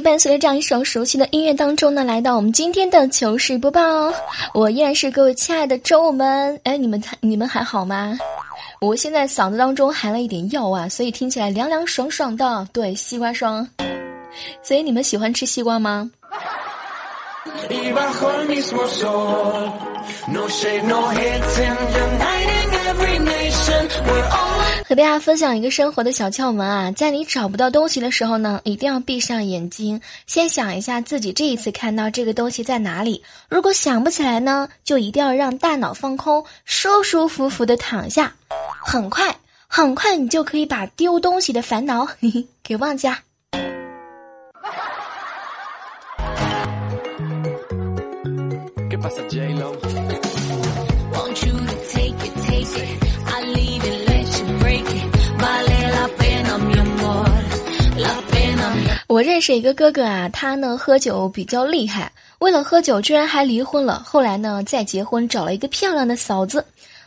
伴随着这样一首熟悉的音乐当中呢，来到我们今天的糗事播报。我依然是各位亲爱的周五们，哎，你们你们还好吗？我现在嗓子当中含了一点药啊，所以听起来凉凉爽爽的。对，西瓜霜。所以你们喜欢吃西瓜吗？和大家分享一个生活的小窍门啊，在你找不到东西的时候呢，一定要闭上眼睛，先想一下自己这一次看到这个东西在哪里。如果想不起来呢，就一定要让大脑放空，舒舒服服的躺下，很快很快你就可以把丢东西的烦恼 给忘记。我认识一个哥哥啊，他呢喝酒比较厉害，为了喝酒居然还离婚了。后来呢再结婚，找了一个漂亮的嫂子，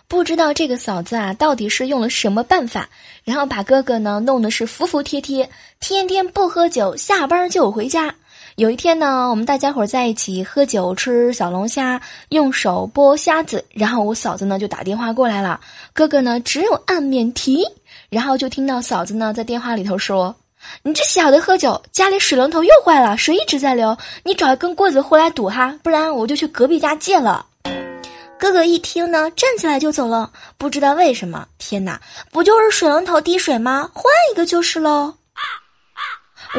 不知道这个嫂子啊到底是用了什么办法，然后把哥哥呢弄得是服服帖帖，天天不喝酒，下班就回家。有一天呢，我们大家伙在一起喝酒吃小龙虾，用手剥虾子，然后我嫂子呢就打电话过来了，哥哥呢只有按免提，然后就听到嫂子呢在电话里头说。你这小的喝酒，家里水龙头又坏了，水一直在流。你找一根棍子回来堵哈，不然我就去隔壁家借了。哥哥一听呢，站起来就走了。不知道为什么，天哪，不就是水龙头滴水吗？换一个就是喽。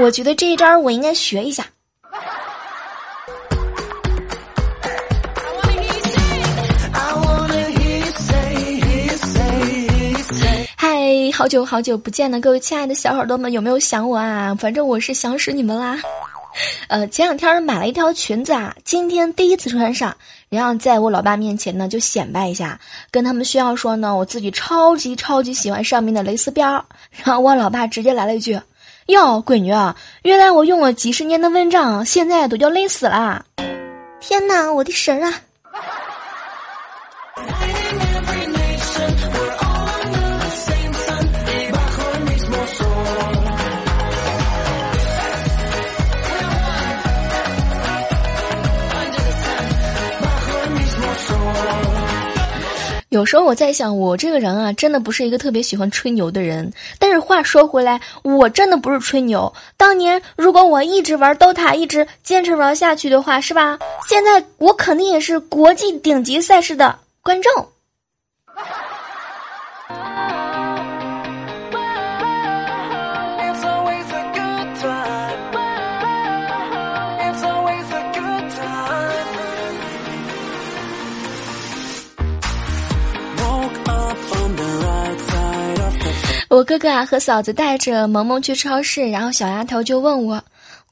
我觉得这一招我应该学一下。好久好久不见了，各位亲爱的小耳朵们，有没有想我啊？反正我是想死你们啦。呃，前两天买了一条裙子啊，今天第一次穿上，然后在我老爸面前呢就显摆一下，跟他们炫耀说呢，我自己超级超级喜欢上面的蕾丝边儿。然后我老爸直接来了一句：“哟，闺女啊，原来我用了几十年的蚊帐，现在都叫蕾丝啦！”天哪，我的神啊！有时候我在想，我这个人啊，真的不是一个特别喜欢吹牛的人。但是话说回来，我真的不是吹牛。当年如果我一直玩 DOTA，一直坚持玩下去的话，是吧？现在我肯定也是国际顶级赛事的观众。我哥哥啊和嫂子带着萌萌去超市，然后小丫头就问我：“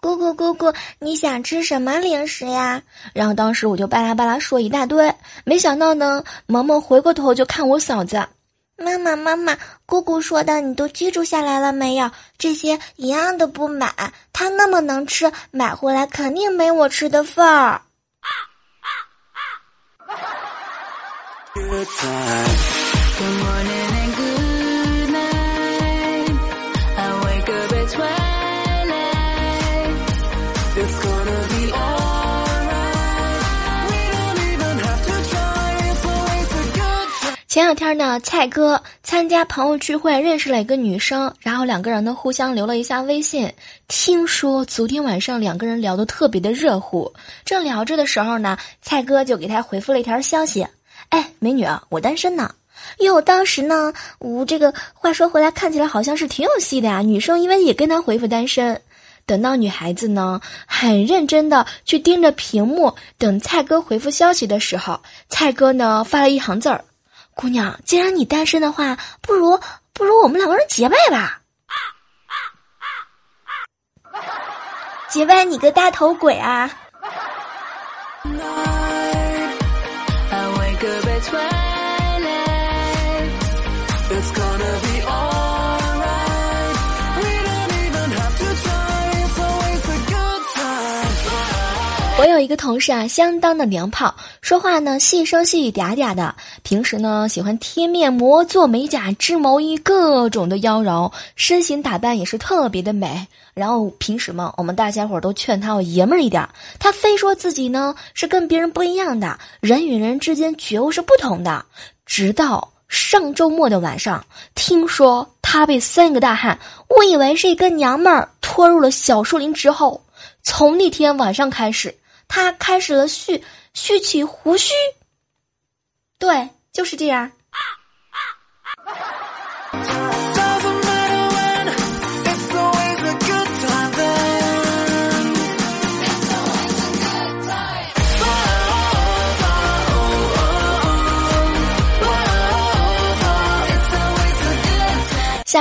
姑姑姑姑，你想吃什么零食呀？”然后当时我就巴拉巴拉说一大堆，没想到呢，萌萌回过头就看我嫂子：“妈妈妈妈，姑姑说的你都记住下来了没有？这些一样的不买，它那么能吃，买回来肯定没我吃的份儿。”前两天呢，蔡哥参加朋友聚会，认识了一个女生，然后两个人呢互相留了一下微信。听说昨天晚上两个人聊得特别的热乎，正聊着的时候呢，蔡哥就给他回复了一条消息：“哎，美女啊，我单身呢。”哟，当时呢，我这个话说回来，看起来好像是挺有戏的呀。女生因为也跟他回复单身，等到女孩子呢很认真的去盯着屏幕等蔡哥回复消息的时候，蔡哥呢发了一行字儿。姑娘，既然你单身的话，不如不如我们两个人结拜吧。结拜你个大头鬼啊！我有一个同事啊，相当的娘炮，说话呢细声细语嗲嗲的。平时呢喜欢贴面膜、做美甲、织毛衣，各种的妖娆，身形打扮也是特别的美。然后平时嘛，我们大家伙都劝他要爷们儿一点，他非说自己呢是跟别人不一样的，人与人之间觉悟是不同的。直到上周末的晚上，听说他被三个大汉，误以为是一个娘们儿，拖入了小树林之后，从那天晚上开始。他开始了蓄蓄起胡须，对，就是这样。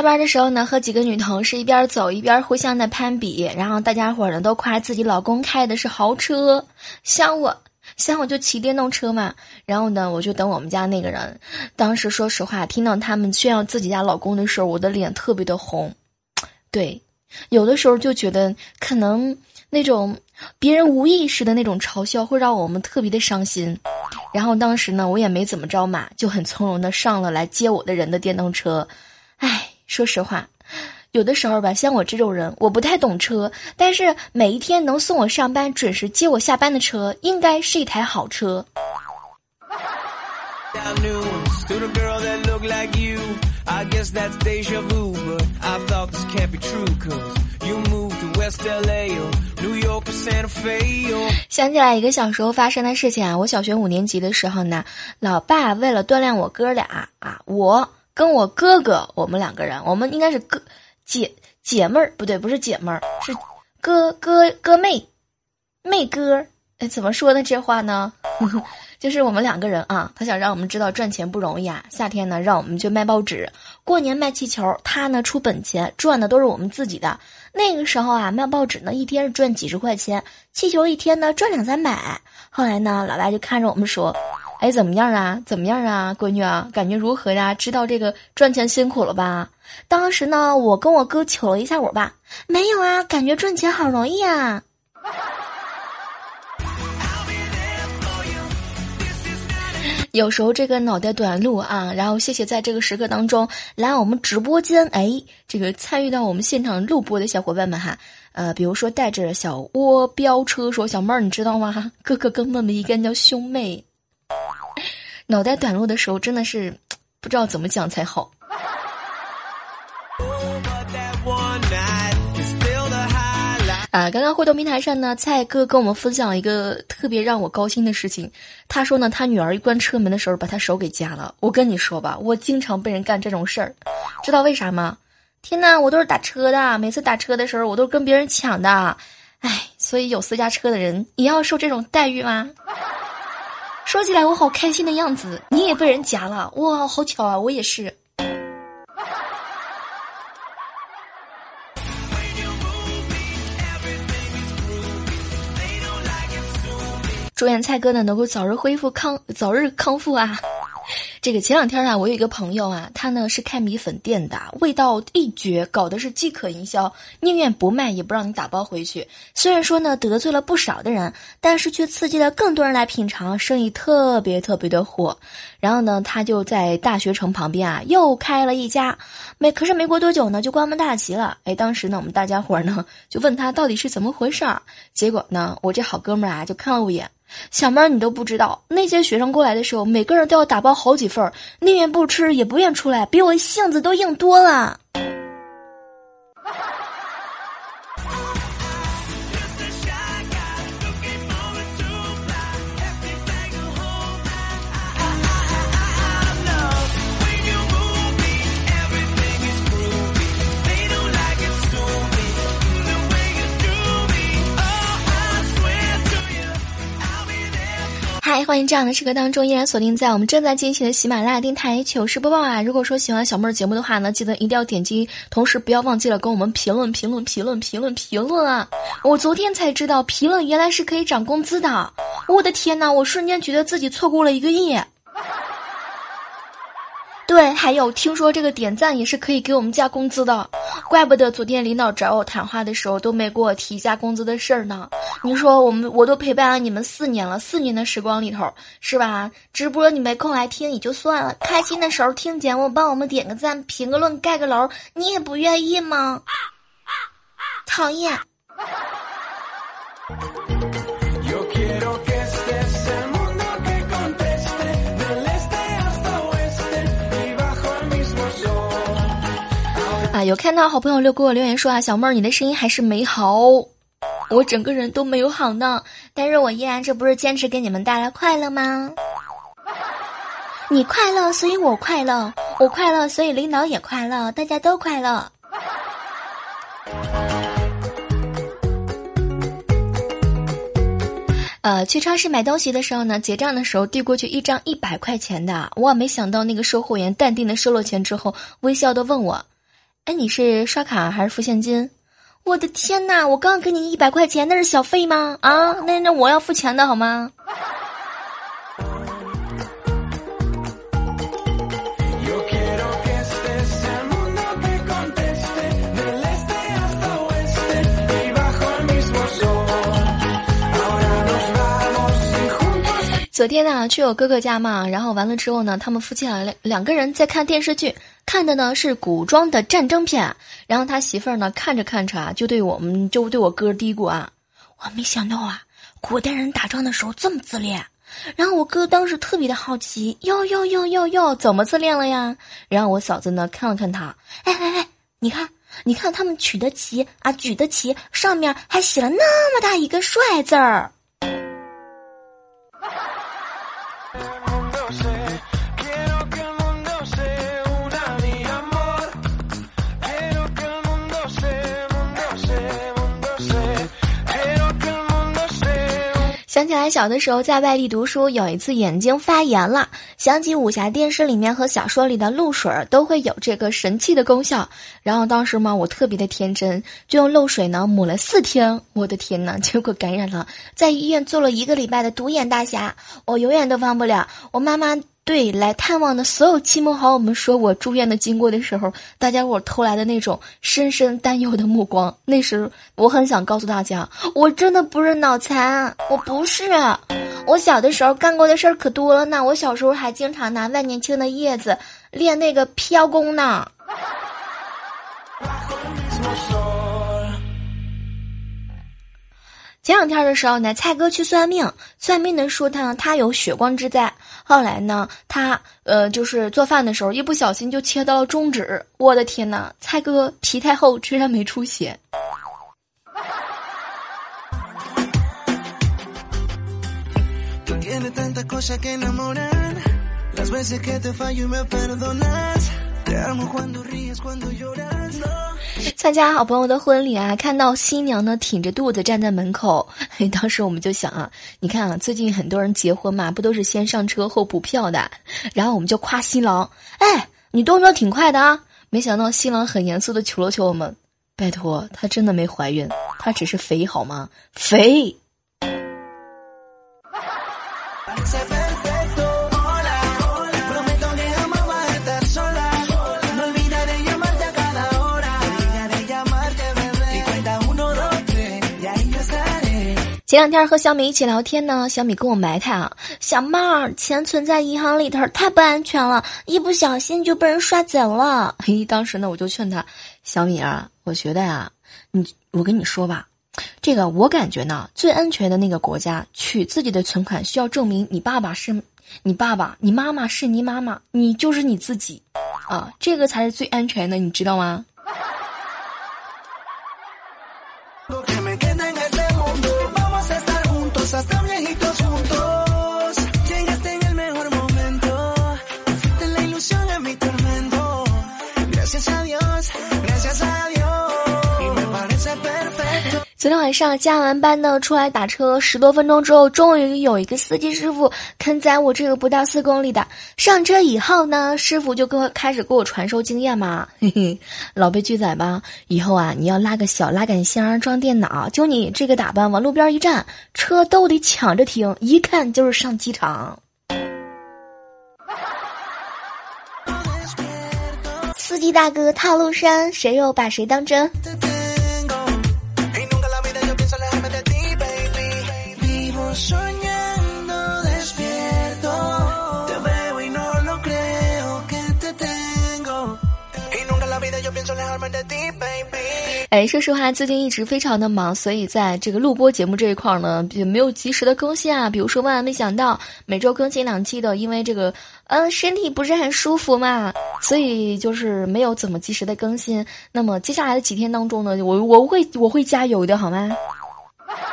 下班的时候呢，和几个女同事一边走一边互相的攀比，然后大家伙呢都夸自己老公开的是豪车，像我，像我就骑电动车嘛。然后呢，我就等我们家那个人。当时说实话，听到他们炫耀自己家老公的时候，我的脸特别的红。对，有的时候就觉得可能那种别人无意识的那种嘲笑会让我们特别的伤心。然后当时呢，我也没怎么着嘛，就很从容的上了来接我的人的电动车。唉。说实话，有的时候吧，像我这种人，我不太懂车，但是每一天能送我上班、准时接我下班的车，应该是一台好车。想起来一个小时候发生的事情啊，我小学五年级的时候呢，老爸为了锻炼我哥俩啊，我。跟我哥哥，我们两个人，我们应该是哥姐姐妹儿，不对，不是姐妹儿，是哥哥哥妹妹哥。哎，怎么说呢？这话呢，就是我们两个人啊，他想让我们知道赚钱不容易啊。夏天呢，让我们去卖报纸；过年卖气球，他呢出本钱，赚的都是我们自己的。那个时候啊，卖报纸呢，一天是赚几十块钱，气球一天呢赚两三百。后来呢，老大就看着我们说。哎，怎么样啊？怎么样啊，闺女啊，感觉如何呀？知道这个赚钱辛苦了吧？当时呢，我跟我哥求了一下我爸，没有啊，感觉赚钱好容易啊。有时候这个脑袋短路啊，然后谢谢在这个时刻当中来我们直播间，哎，这个参与到我们现场录播的小伙伴们哈，呃，比如说带着小窝飙车说小妹儿，你知道吗？哥哥根本没干叫兄妹。脑袋短路的时候，真的是 不知道怎么讲才好。啊，刚刚互动平台上呢，蔡哥跟我们分享一个特别让我高兴的事情。他说呢，他女儿一关车门的时候，把他手给夹了。我跟你说吧，我经常被人干这种事儿，知道为啥吗？天呐，我都是打车的，每次打车的时候，我都跟别人抢的。哎，所以有私家车的人也要受这种待遇吗？说起来我好开心的样子，你也被人夹了哇，好巧啊，我也是。祝愿蔡哥呢能够早日恢复康，早日康复啊。这个前两天啊，我有一个朋友啊，他呢是开米粉店的，味道一绝，搞的是饥渴营销，宁愿不卖也不让你打包回去。虽然说呢得罪了不少的人，但是却刺激了更多人来品尝，生意特别特别的火。然后呢，他就在大学城旁边啊又开了一家，没可是没过多久呢就关门大吉了。哎，当时呢我们大家伙呢就问他到底是怎么回事儿，结果呢我这好哥们儿啊就看了我一眼。小妹，你都不知道，那些学生过来的时候，每个人都要打包好几份，宁愿不吃也不愿出来，比我性子都硬多了。欢迎这样的时刻当中依然锁定在我们正在进行的喜马拉雅电台糗事播报啊！如果说喜欢小妹儿节目的话呢，记得一定要点击，同时不要忘记了跟我们评论、评论、评论、评论、评论啊！我昨天才知道评论原来是可以涨工资的，我的天呐，我瞬间觉得自己错过了一个亿。对，还有听说这个点赞也是可以给我们加工资的，怪不得昨天领导找我谈话的时候都没给我提加工资的事儿呢。你说我们我都陪伴了你们四年了，四年的时光里头是吧？直播你没空来听也就算了，开心的时候听节目帮我们点个赞、评个论、盖个楼，你也不愿意吗？讨厌。有看到好朋友就给我留言说啊，小妹儿你的声音还是没好，我整个人都没有好呢，但是我依然这不是坚持给你们带来快乐吗？你快乐，所以我快乐，我快乐，所以领导也快乐，大家都快乐。呃，去超市买东西的时候呢，结账的时候递过去一张一百块钱的，哇，没想到那个售货员淡定的收了钱之后，微笑的问我。哎，你是刷卡还是付现金？我的天哪！我刚给你一百块钱，那是小费吗？啊，那那我要付钱的好吗？昨天呢，去我哥哥家嘛，然后完了之后呢，他们夫妻俩两两个人在看电视剧，看的呢是古装的战争片。然后他媳妇儿呢看着看着啊，就对我们就对我哥嘀咕啊：“我没想到啊，古代人打仗的时候这么自恋。”然后我哥当时特别的好奇：“哟哟哟哟哟，怎么自恋了呀？”然后我嫂子呢看了看他：“哎哎哎，你看，你看他们取的旗啊，举的旗上面还写了那么大一个帅字儿。”想起来小的时候在外地读书，有一次眼睛发炎了，想起武侠电视里面和小说里的露水都会有这个神器的功效。然后当时嘛，我特别的天真，就用露水呢抹了四天。我的天哪，结果感染了，在医院做了一个礼拜的独眼大侠，我永远都忘不了。我妈妈。对来探望的所有亲朋好友们说我住院的经过的时候，大家伙偷来的那种深深担忧的目光。那时我很想告诉大家，我真的不是脑残，我不是。我小的时候干过的事儿可多了呢。我小时候还经常拿万年青的叶子练那个飘功呢。前两天的时候呢，蔡哥去算命，算命的说他他有血光之灾。后来呢，他呃就是做饭的时候一不小心就切到了中指。我的天哪，蔡哥皮太厚，居然没出血。参加好朋友的婚礼啊，看到新娘呢挺着肚子站在门口，当时我们就想啊，你看啊，最近很多人结婚嘛，不都是先上车后补票的？然后我们就夸新郎，哎，你动作挺快的啊！没想到新郎很严肃的求了求我们，拜托，她真的没怀孕，她只是肥好吗？肥。前两天和小米一起聊天呢，小米跟我埋汰啊，小妹儿，钱存在银行里头太不安全了，一不小心就被人刷走了。嘿，当时呢我就劝他，小米啊，我觉得呀，你我跟你说吧，这个我感觉呢，最安全的那个国家，取自己的存款需要证明你爸爸是你爸爸，你妈妈是你妈妈，你就是你自己，啊，这个才是最安全的，你知道吗？昨天晚上加完班呢，出来打车十多分钟之后，终于有一个司机师傅肯载我这个不到四公里的。上车以后呢，师傅就跟我开始给我传授经验嘛，嘿嘿，老被拒载吧？以后啊，你要拉个小拉杆箱装电脑，就你这个打扮往路边一站，车都得抢着停，一看就是上机场。司机大哥套路深，谁又把谁当真？哎，说实话，最近一直非常的忙，所以在这个录播节目这一块呢，也没有及时的更新啊。比如说，万万没想到每周更新两期的，因为这个，嗯，身体不是很舒服嘛，所以就是没有怎么及时的更新。那么接下来的几天当中呢，我我会我会加油的，好吗？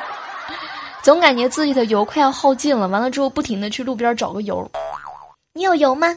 总感觉自己的油快要耗尽了，完了之后不停的去路边找个油。你有油吗？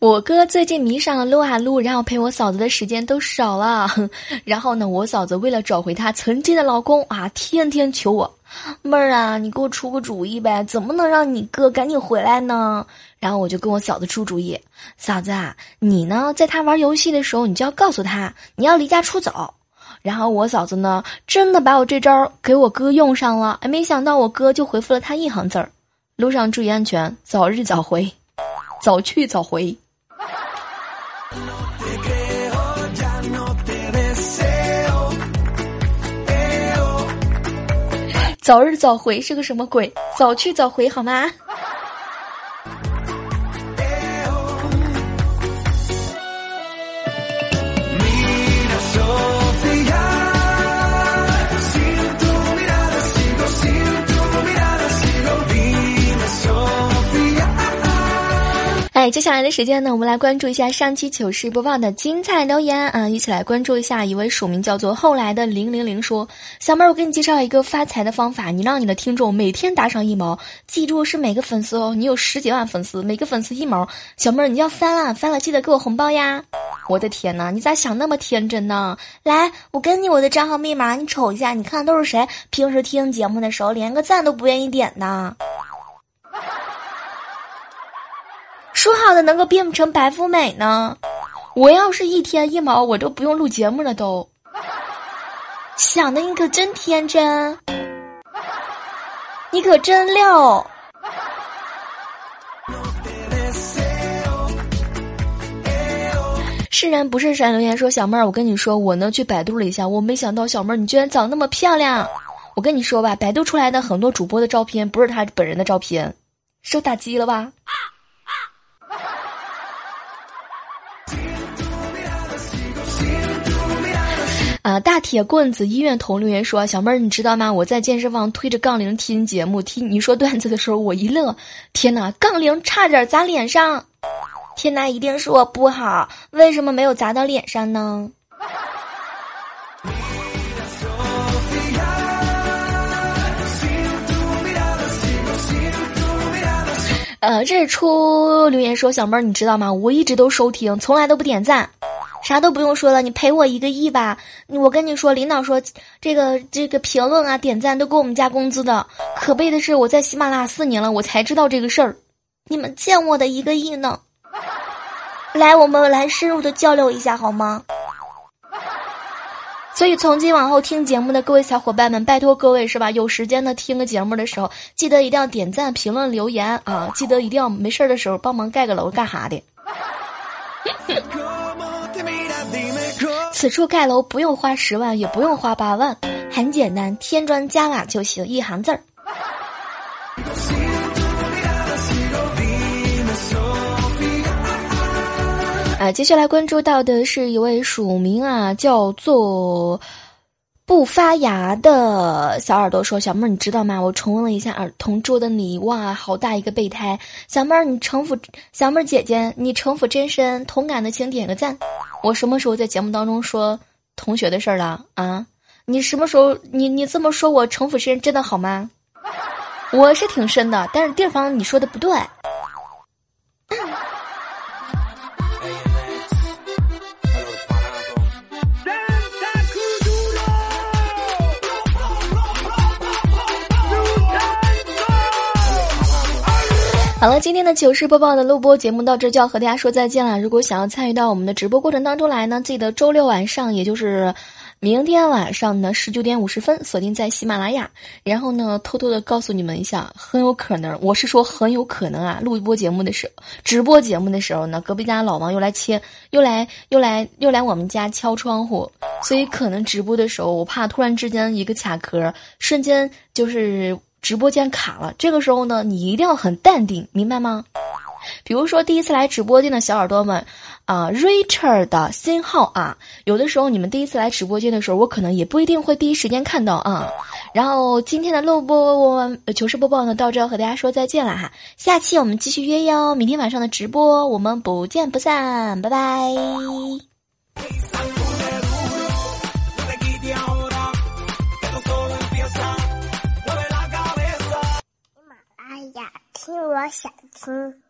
我哥最近迷上了撸啊撸，然后陪我嫂子的时间都少了。然后呢，我嫂子为了找回她曾经的老公啊，天天求我妹儿啊，你给我出个主意呗，怎么能让你哥赶紧回来呢？然后我就跟我嫂子出主意，嫂子啊，你呢，在他玩游戏的时候，你就要告诉他你要离家出走。然后我嫂子呢，真的把我这招给我哥用上了，哎，没想到我哥就回复了他一行字儿：路上注意安全，早日早回，早去早回。早日早回是个什么鬼？早去早回好吗？哎，接下来的时间呢，我们来关注一下上期糗事播报的精彩留言啊！一起来关注一下一位署名叫做“后来的零零零”说：“小妹儿，我给你介绍一个发财的方法，你让你的听众每天打赏一毛，记住是每个粉丝哦，你有十几万粉丝，每个粉丝一毛，小妹儿你要翻了，翻了记得给我红包呀！我的天哪，你咋想那么天真呢？来，我给你我的账号密码，你瞅一下，你看都是谁？平时听节目的时候连个赞都不愿意点呢。”说好的能够变不成白富美呢？我要是一天一毛，我都不用录节目了。都想的你可真天真，你可真溜。是人不是神留言说小妹儿，我跟你说，我呢去百度了一下，我没想到小妹儿你居然长那么漂亮。我跟你说吧，百度出来的很多主播的照片不是他本人的照片，受打击了吧？啊！大铁棍子医院同留言说：“小妹儿，你知道吗？我在健身房推着杠铃听节目，听你说段子的时候，我一乐，天哪，杠铃差点砸脸上！天哪，一定是我不好，为什么没有砸到脸上呢？” 呃，日出留言说：“小妹儿，你知道吗？我一直都收听，从来都不点赞。”啥都不用说了，你赔我一个亿吧！我跟你说，领导说这个这个评论啊、点赞都给我们加工资的。可悲的是，我在喜马拉雅四年了，我才知道这个事儿。你们欠我的一个亿呢！来，我们来深入的交流一下好吗？所以从今往后听节目的各位小伙伴们，拜托各位是吧？有时间的听个节目的时候，记得一定要点赞、评论、留言啊！记得一定要没事儿的时候帮忙盖个楼干啥的。此处盖楼不用花十万，也不用花八万，很简单，添砖加瓦就行，一行字儿。啊，接下来关注到的是一位署名啊，叫做。不发芽的小耳朵说：“小妹儿，你知道吗？我重温了一下《儿同桌的你》，哇，好大一个备胎！小妹儿，你城府，小妹儿姐姐，你城府真深，同感的请点个赞。我什么时候在节目当中说同学的事儿了啊？你什么时候你你这么说我城府深，真的好吗？我是挺深的，但是地方你说的不对。”好了，今天的糗事播报的录播节目到这就要和大家说再见了。如果想要参与到我们的直播过程当中来呢，记得周六晚上，也就是明天晚上的十九点五十分，锁定在喜马拉雅。然后呢，偷偷的告诉你们一下，很有可能，我是说很有可能啊，录一播节目的时候，直播节目的时候呢，隔壁家老王又来切，又来又来又来我们家敲窗户，所以可能直播的时候，我怕突然之间一个卡壳，瞬间就是。直播间卡了，这个时候呢，你一定要很淡定，明白吗？比如说第一次来直播间的小耳朵们，啊，Richard 的新号啊，有的时候你们第一次来直播间的时候，我可能也不一定会第一时间看到啊。然后今天的录播糗事播报呢，到这和大家说再见了哈，下期我们继续约哟，明天晚上的直播我们不见不散，拜拜。听我想听。